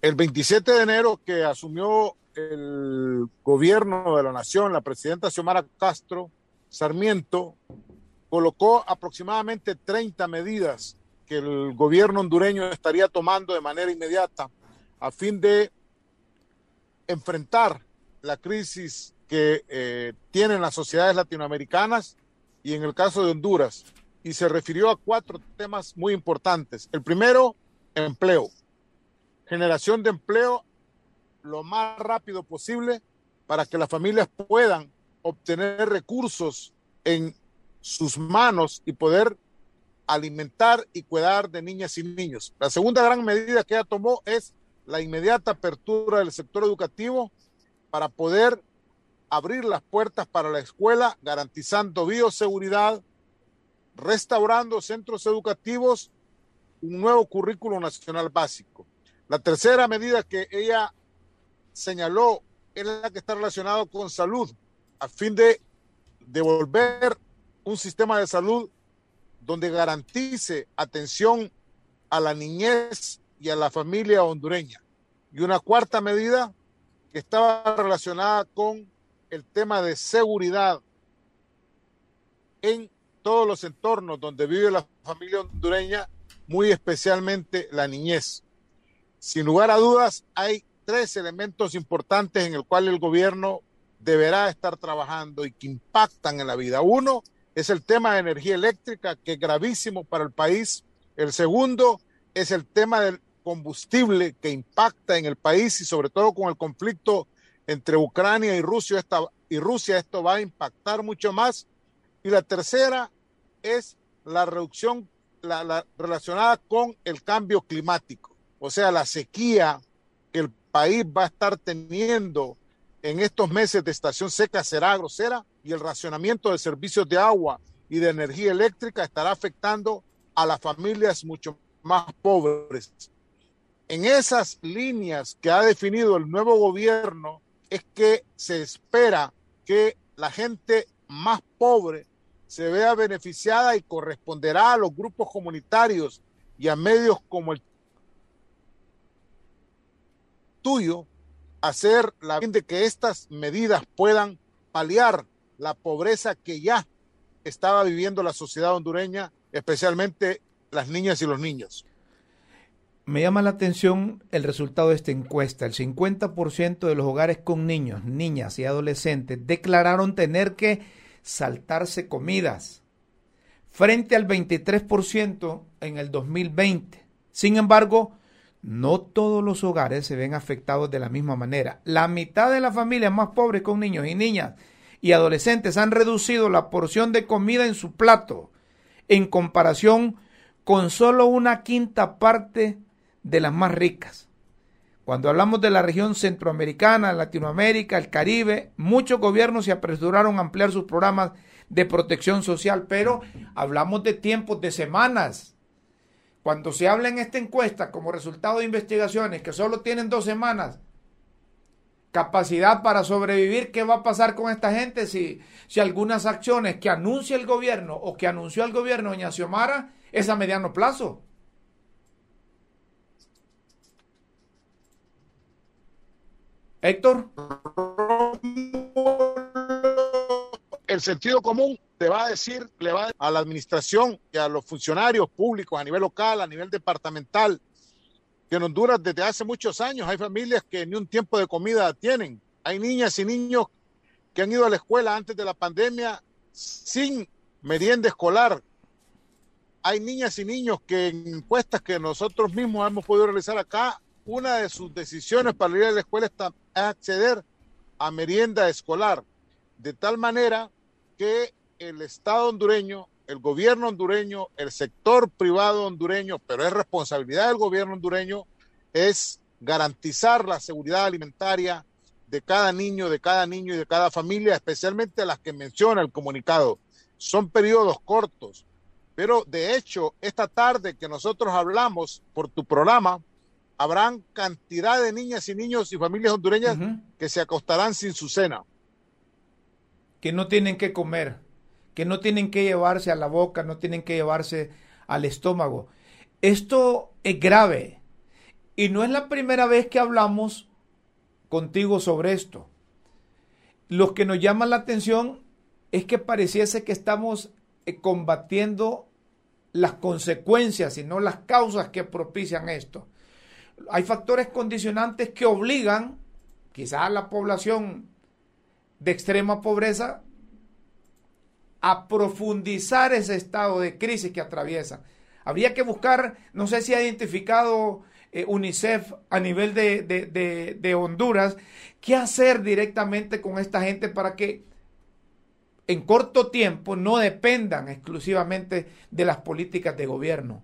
Speaker 4: El 27 de enero que asumió el gobierno de la nación, la presidenta Xiomara Castro Sarmiento colocó aproximadamente 30 medidas que el gobierno hondureño estaría tomando de manera inmediata a fin de enfrentar la crisis que eh, tienen las sociedades latinoamericanas y en el caso de Honduras. Y se refirió a cuatro temas muy importantes. El primero, empleo. Generación de empleo lo más rápido posible para que las familias puedan obtener recursos en sus manos y poder alimentar y cuidar de niñas y niños. La segunda gran medida que ella tomó es la inmediata apertura del sector educativo para poder abrir las puertas para la escuela, garantizando bioseguridad, restaurando centros educativos, un nuevo currículo nacional básico. La tercera medida que ella señaló es la que está relacionada con salud, a fin de devolver un sistema de salud donde garantice atención a la niñez y a la familia hondureña. Y una cuarta medida que estaba relacionada con el tema de seguridad en todos los entornos donde vive la familia hondureña, muy especialmente la niñez. Sin lugar a dudas, hay tres elementos importantes en el cual el gobierno deberá estar trabajando y que impactan en la vida. Uno, es el tema de energía eléctrica, que es gravísimo para el país. El segundo es el tema del combustible que impacta en el país y sobre todo con el conflicto entre Ucrania y Rusia, esta, y Rusia esto va a impactar mucho más. Y la tercera es la reducción la, relacionada con el cambio climático, o sea, la sequía que el país va a estar teniendo en estos meses de estación seca será grosera y el racionamiento de servicios de agua y de energía eléctrica estará afectando a las familias mucho más pobres. En esas líneas que ha definido el nuevo gobierno es que se espera que la gente más pobre se vea beneficiada y corresponderá a los grupos comunitarios y a medios como el tuyo hacer la de que estas medidas puedan paliar la pobreza que ya estaba viviendo la sociedad hondureña, especialmente las niñas y los niños.
Speaker 2: Me llama la atención el resultado de esta encuesta. El 50% de los hogares con niños, niñas y adolescentes declararon tener que saltarse comidas, frente al 23% en el 2020. Sin embargo, no todos los hogares se ven afectados de la misma manera. La mitad de las familias más pobres con niños y niñas y adolescentes han reducido la porción de comida en su plato en comparación con solo una quinta parte de las más ricas. Cuando hablamos de la región centroamericana, Latinoamérica, el Caribe, muchos gobiernos se apresuraron a ampliar sus programas de protección social, pero hablamos de tiempos de semanas. Cuando se habla en esta encuesta como resultado de investigaciones que solo tienen dos semanas, capacidad para sobrevivir, ¿qué va a pasar con esta gente si, si algunas acciones que anuncia el gobierno o que anunció el gobierno doña Xiomara es a mediano plazo? Héctor.
Speaker 4: El sentido común te va a decir, le va a la administración y a los funcionarios públicos a nivel local, a nivel departamental, que en Honduras desde hace muchos años hay familias que ni un tiempo de comida tienen. Hay niñas y niños que han ido a la escuela antes de la pandemia sin merienda escolar. Hay niñas y niños que en encuestas que nosotros mismos hemos podido realizar acá, una de sus decisiones para ir a la escuela es acceder a merienda escolar. De tal manera que el Estado hondureño el gobierno hondureño, el sector privado hondureño, pero es responsabilidad del gobierno hondureño, es garantizar la seguridad alimentaria de cada niño, de cada niño y de cada familia, especialmente las que menciona el comunicado. Son periodos cortos, pero de hecho, esta tarde que nosotros hablamos por tu programa, habrán cantidad de niñas y niños y familias hondureñas que se acostarán sin su cena.
Speaker 2: Que no tienen que comer que no tienen que llevarse a la boca, no tienen que llevarse al estómago. Esto es grave y no es la primera vez que hablamos contigo sobre esto. Lo que nos llama la atención es que pareciese que estamos eh, combatiendo las consecuencias y no las causas que propician esto. Hay factores condicionantes que obligan quizás a la población de extrema pobreza a profundizar ese estado de crisis que atraviesa. Habría que buscar, no sé si ha identificado eh, UNICEF a nivel de, de Honduras, qué hacer directamente con esta gente para que en corto tiempo no dependan exclusivamente de las políticas de gobierno.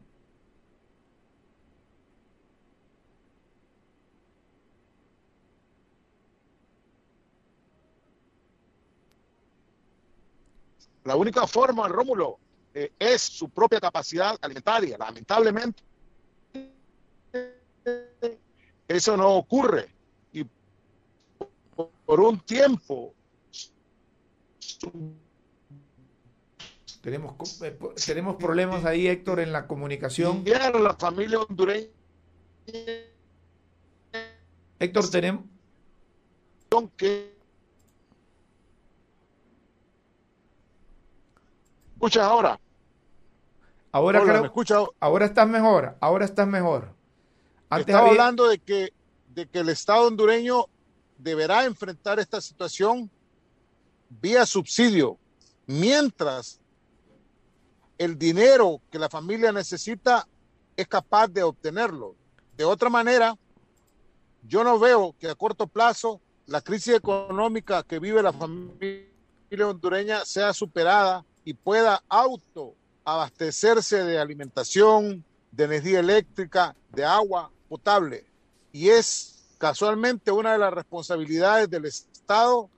Speaker 4: La única forma, Rómulo, eh, es su propia capacidad alimentaria. Lamentablemente, eso no ocurre. Y por un tiempo
Speaker 2: tenemos, eh, tenemos problemas ahí, Héctor, en la comunicación.
Speaker 4: la familia hondureña.
Speaker 2: Héctor, tenemos.
Speaker 4: Que escuchas ahora?
Speaker 2: Ahora, me ahora estás mejor, ahora estás mejor.
Speaker 4: Estaba hablando de que, de que el Estado hondureño deberá enfrentar esta situación vía subsidio, mientras el dinero que la familia necesita es capaz de obtenerlo. De otra manera, yo no veo que a corto plazo la crisis económica que vive la familia hondureña sea superada y pueda auto abastecerse de alimentación, de energía eléctrica, de agua potable. Y es casualmente una de las responsabilidades del Estado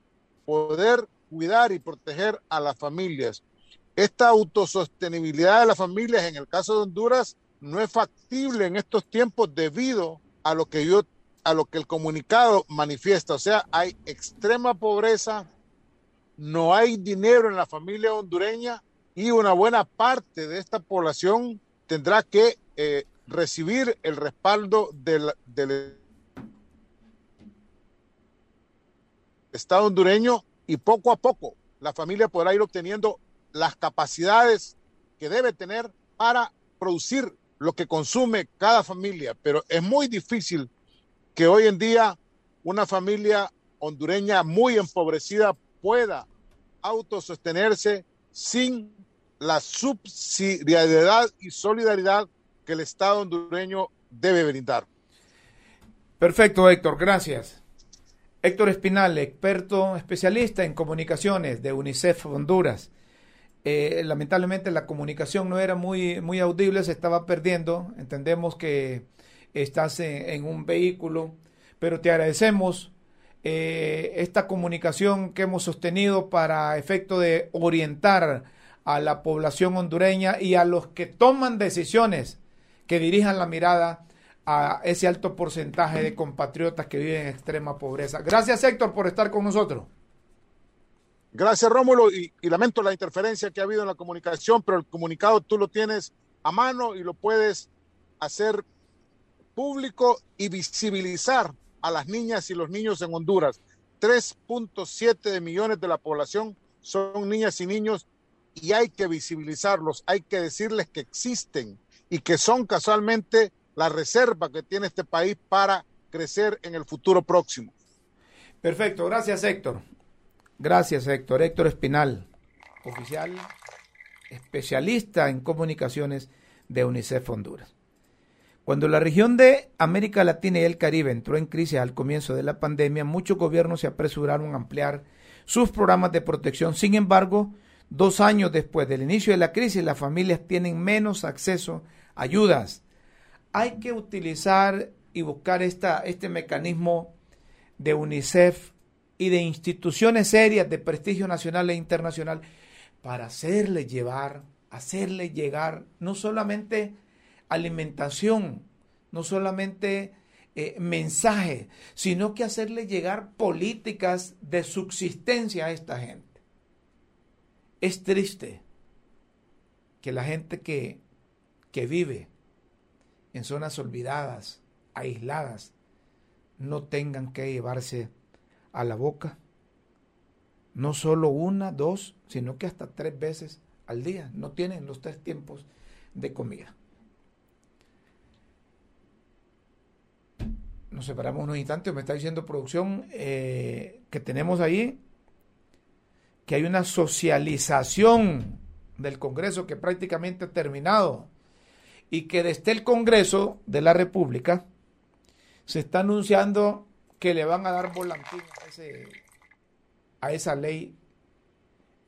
Speaker 4: poder cuidar y proteger a las familias. Esta autosostenibilidad de las familias en el caso de Honduras no es factible en estos tiempos debido a lo que yo a lo que el comunicado manifiesta, o sea, hay extrema pobreza, no hay dinero en la familia hondureña y una buena parte de esta población tendrá que eh, recibir el respaldo del, del Estado hondureño y poco a poco la familia podrá ir obteniendo las capacidades que debe tener para producir lo que consume cada familia. Pero es muy difícil que hoy en día una familia hondureña muy empobrecida pueda autosostenerse sin la subsidiariedad y solidaridad que el Estado hondureño debe brindar.
Speaker 2: Perfecto, Héctor, gracias. Héctor Espinal, experto especialista en comunicaciones de UNICEF Honduras. Eh, lamentablemente la comunicación no era muy, muy audible, se estaba perdiendo. Entendemos que estás en un vehículo, pero te agradecemos eh, esta comunicación que hemos sostenido para efecto de orientar a la población hondureña y a los que toman decisiones que dirijan la mirada a ese alto porcentaje de compatriotas que viven en extrema pobreza. Gracias Héctor por estar con nosotros.
Speaker 4: Gracias Rómulo y, y lamento la interferencia que ha habido en la comunicación, pero el comunicado tú lo tienes a mano y lo puedes hacer público y visibilizar a las niñas y los niños en Honduras. 3.7 millones de la población son niñas y niños y hay que visibilizarlos, hay que decirles que existen y que son casualmente la reserva que tiene este país para crecer en el futuro próximo.
Speaker 2: Perfecto, gracias Héctor. Gracias Héctor. Héctor Espinal, oficial especialista en comunicaciones de UNICEF Honduras. Cuando la región de América Latina y el Caribe entró en crisis al comienzo de la pandemia, muchos gobiernos se apresuraron a ampliar sus programas de protección. Sin embargo, dos años después del inicio de la crisis, las familias tienen menos acceso a ayudas. Hay que utilizar y buscar este mecanismo de UNICEF y de instituciones serias de prestigio nacional e internacional para hacerle llevar, hacerle llegar no solamente alimentación, no solamente eh, mensaje, sino que hacerle llegar políticas de subsistencia a esta gente. Es triste que la gente que, que vive en zonas olvidadas, aisladas, no tengan que llevarse a la boca no solo una, dos, sino que hasta tres veces al día. No tienen los tres tiempos de comida. Nos separamos unos instantes, me está diciendo producción eh, que tenemos ahí, que hay una socialización del Congreso que prácticamente ha terminado y que desde el Congreso de la República se está anunciando que le van a dar volantín a esa ley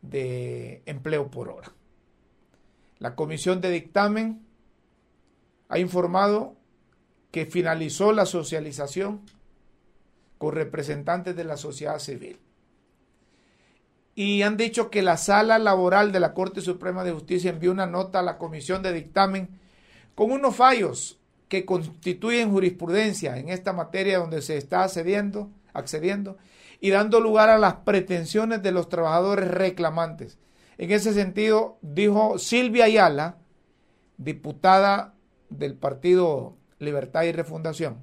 Speaker 2: de empleo por hora. La comisión de dictamen ha informado que finalizó la socialización con representantes de la sociedad civil. Y han dicho que la sala laboral de la Corte Suprema de Justicia envió una nota a la comisión de dictamen con unos fallos que constituyen jurisprudencia en esta materia donde se está accediendo, accediendo y dando lugar a las pretensiones de los trabajadores reclamantes. En ese sentido, dijo Silvia Ayala, diputada del Partido Libertad y Refundación,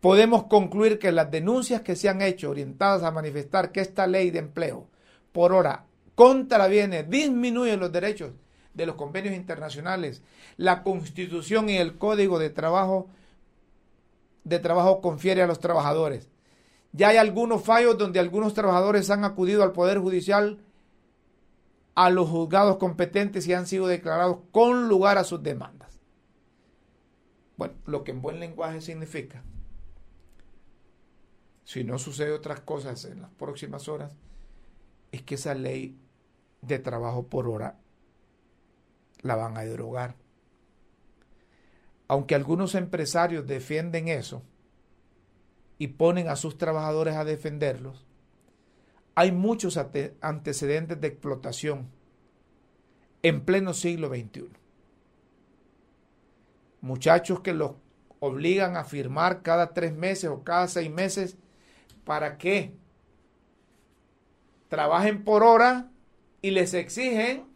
Speaker 2: podemos concluir que las denuncias que se han hecho orientadas a manifestar que esta ley de empleo por hora contraviene, disminuye los derechos de los convenios internacionales, la constitución y el código de trabajo de trabajo confiere a los trabajadores. Ya hay algunos fallos donde algunos trabajadores han acudido al Poder Judicial, a los juzgados competentes y han sido declarados con lugar a sus demandas. Bueno, lo que en buen lenguaje significa, si no sucede otras cosas en las próximas horas, es que esa ley de trabajo por hora la van a derogar aunque algunos empresarios defienden eso y ponen a sus trabajadores a defenderlos, hay muchos antecedentes de explotación en pleno siglo XXI. Muchachos que los obligan a firmar cada tres meses o cada seis meses para que trabajen por hora y les exigen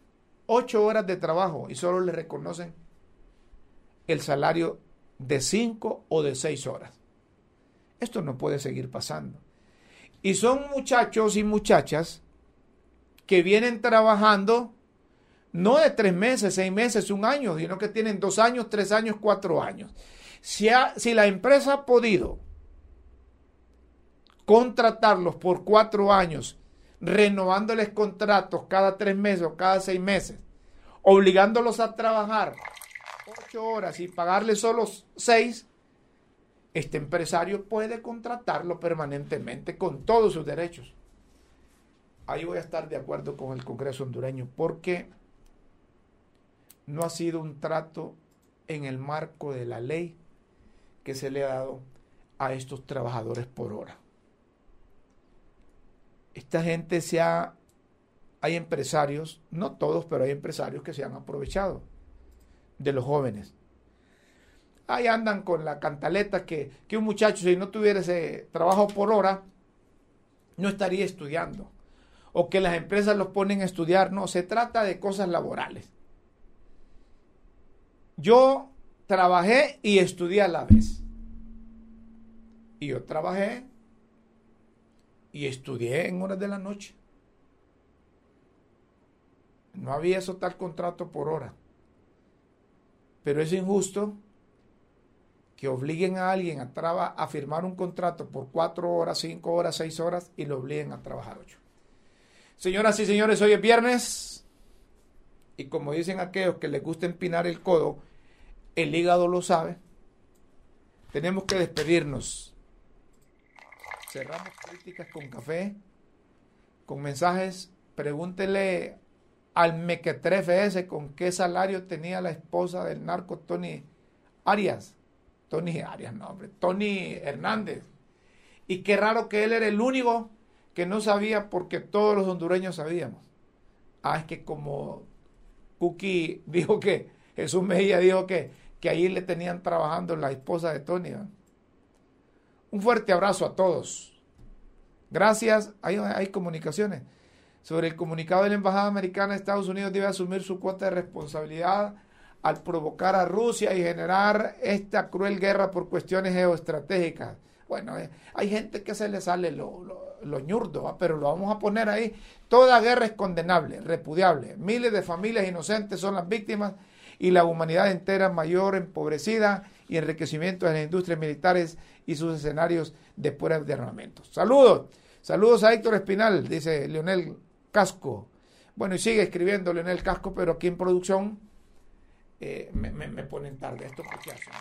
Speaker 2: ocho horas de trabajo y solo les reconocen el salario de cinco o de seis horas. Esto no puede seguir pasando. Y son muchachos y muchachas que vienen trabajando no de tres meses, seis meses, un año, sino que tienen dos años, tres años, cuatro años. Si, si la empresa ha podido contratarlos por cuatro años, renovándoles contratos cada tres meses o cada seis meses, obligándolos a trabajar ocho horas y pagarle solo seis, este empresario puede contratarlo permanentemente con todos sus derechos. Ahí voy a estar de acuerdo con el Congreso hondureño porque no ha sido un trato en el marco de la ley que se le ha dado a estos trabajadores por hora. Esta gente se ha, hay empresarios, no todos, pero hay empresarios que se han aprovechado de los jóvenes. Ahí andan con la cantaleta que, que un muchacho si no tuviera ese trabajo por hora, no estaría estudiando. O que las empresas los ponen a estudiar. No, se trata de cosas laborales. Yo trabajé y estudié a la vez. Y yo trabajé y estudié en horas de la noche. No había eso tal contrato por hora. Pero es injusto que obliguen a alguien a, a firmar un contrato por cuatro horas, cinco horas, seis horas y lo obliguen a trabajar ocho. Señoras y señores, hoy es viernes y como dicen aquellos que les gusta empinar el codo, el hígado lo sabe. Tenemos que despedirnos. Cerramos críticas con café, con mensajes. Pregúntele al mequetrefe ese con qué salario tenía la esposa del narco Tony Arias. Tony Arias, no, hombre, Tony Hernández. Y qué raro que él era el único que no sabía porque todos los hondureños sabíamos. Ah, es que como Cookie dijo que, Jesús Mejía dijo que, que ahí le tenían trabajando la esposa de Tony. Un fuerte abrazo a todos. Gracias. Hay, hay comunicaciones. Sobre el comunicado de la Embajada Americana, Estados Unidos debe asumir su cuota de responsabilidad al provocar a Rusia y generar esta cruel guerra por cuestiones geoestratégicas. Bueno, eh, hay gente que se le sale lo, lo, ñurdo, pero lo vamos a poner ahí. Toda guerra es condenable, repudiable. Miles de familias inocentes son las víctimas y la humanidad entera mayor empobrecida y enriquecimiento de las industrias militares y sus escenarios de pruebas de armamentos. Saludos, saludos a Héctor Espinal, dice Leonel Casco. Bueno, y sigue escribiendo Leonel Casco, pero aquí en producción eh, me, ponen tarde. Esto porque hace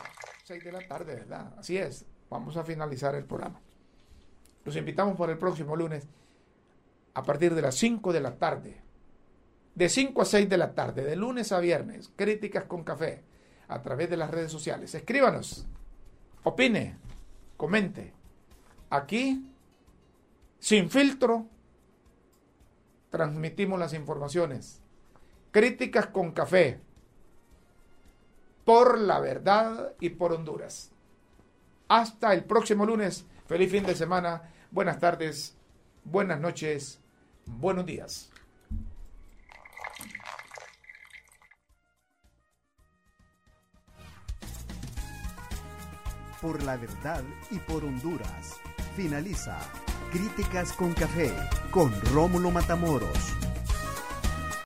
Speaker 2: 6 de la tarde, ¿verdad? Así es. Vamos a finalizar el programa. Los invitamos para el próximo lunes a partir de las 5 de la tarde. De 5 a 6 de la tarde, de lunes a viernes, críticas con café a través de las redes sociales. Escríbanos, opine, comente. Aquí, sin filtro, transmitimos las informaciones. Críticas con café por la verdad y por Honduras. Hasta el próximo lunes. Feliz fin de semana. Buenas tardes, buenas noches, buenos días.
Speaker 1: Por la verdad y por Honduras. Finaliza Críticas con Café con Rómulo Matamoros.